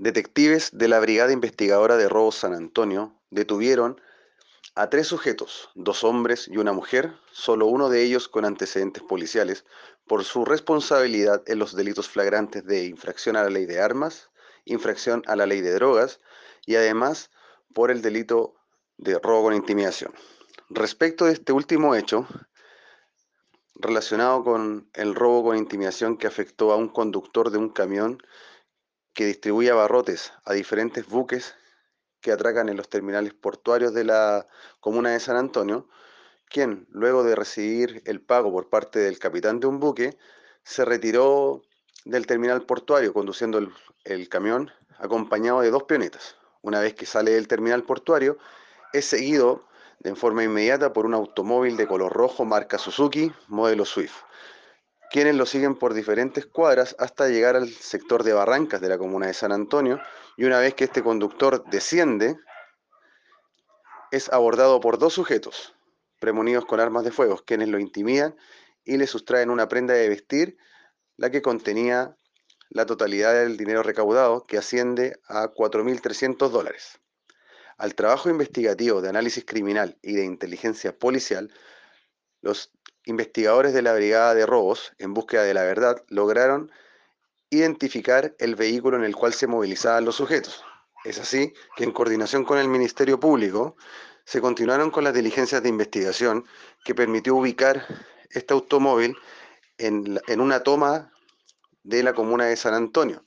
Detectives de la Brigada Investigadora de Robos San Antonio detuvieron a tres sujetos, dos hombres y una mujer, solo uno de ellos con antecedentes policiales, por su responsabilidad en los delitos flagrantes de infracción a la ley de armas, infracción a la ley de drogas y además por el delito de robo con intimidación. Respecto de este último hecho, relacionado con el robo con intimidación que afectó a un conductor de un camión que distribuye abarrotes a diferentes buques que atracan en los terminales portuarios de la comuna de San Antonio, quien, luego de recibir el pago por parte del capitán de un buque, se retiró del terminal portuario conduciendo el, el camión acompañado de dos pionetas. Una vez que sale del terminal portuario, es seguido de forma inmediata por un automóvil de color rojo marca Suzuki, modelo Swift, quienes lo siguen por diferentes cuadras hasta llegar al sector de Barrancas de la comuna de San Antonio y una vez que este conductor desciende, es abordado por dos sujetos premonidos con armas de fuego, quienes lo intimidan y le sustraen una prenda de vestir, la que contenía la totalidad del dinero recaudado, que asciende a 4.300 dólares. Al trabajo investigativo de análisis criminal y de inteligencia policial, los investigadores de la Brigada de Robos, en búsqueda de la verdad, lograron identificar el vehículo en el cual se movilizaban los sujetos. Es así que en coordinación con el Ministerio Público se continuaron con las diligencias de investigación que permitió ubicar este automóvil en, en una toma de la comuna de San Antonio,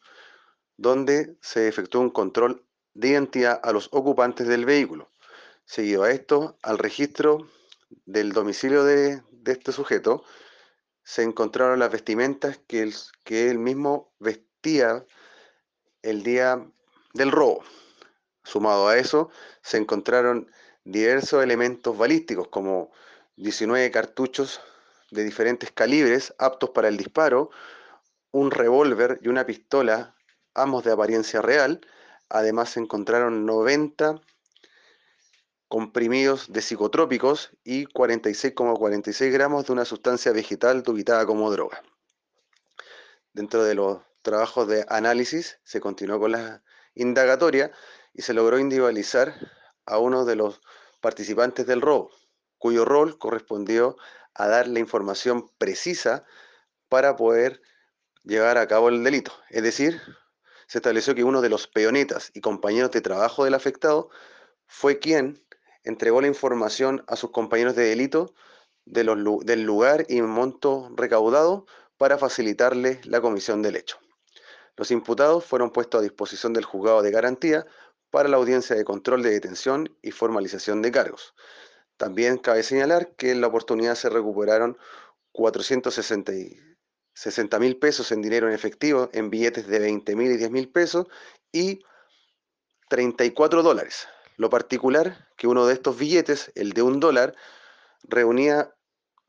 donde se efectuó un control de identidad a los ocupantes del vehículo. Seguido a esto, al registro del domicilio de, de este sujeto, se encontraron las vestimentas que él, que él mismo vestía el día del robo. Sumado a eso, se encontraron diversos elementos balísticos como 19 cartuchos de diferentes calibres aptos para el disparo, un revólver y una pistola, ambos de apariencia real. Además se encontraron 90 comprimidos de psicotrópicos y 46,46 gramos de una sustancia vegetal dubitada como droga. Dentro de los trabajos de análisis se continuó con la indagatoria y se logró individualizar a uno de los participantes del robo, cuyo rol correspondió a dar la información precisa para poder llevar a cabo el delito. Es decir, se estableció que uno de los peonetas y compañeros de trabajo del afectado fue quien entregó la información a sus compañeros de delito del lugar y monto recaudado para facilitarle la comisión del hecho. Los imputados fueron puestos a disposición del juzgado de garantía para la audiencia de control de detención y formalización de cargos. También cabe señalar que en la oportunidad se recuperaron 460 mil pesos en dinero en efectivo, en billetes de 20 mil y 10 mil pesos y 34 dólares, lo particular que uno de estos billetes, el de un dólar, reunía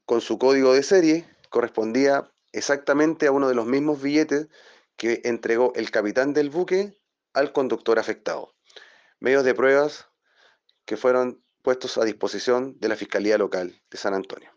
con su código de serie, correspondía exactamente a uno de los mismos billetes que entregó el capitán del buque al conductor afectado. Medios de pruebas que fueron puestos a disposición de la Fiscalía Local de San Antonio.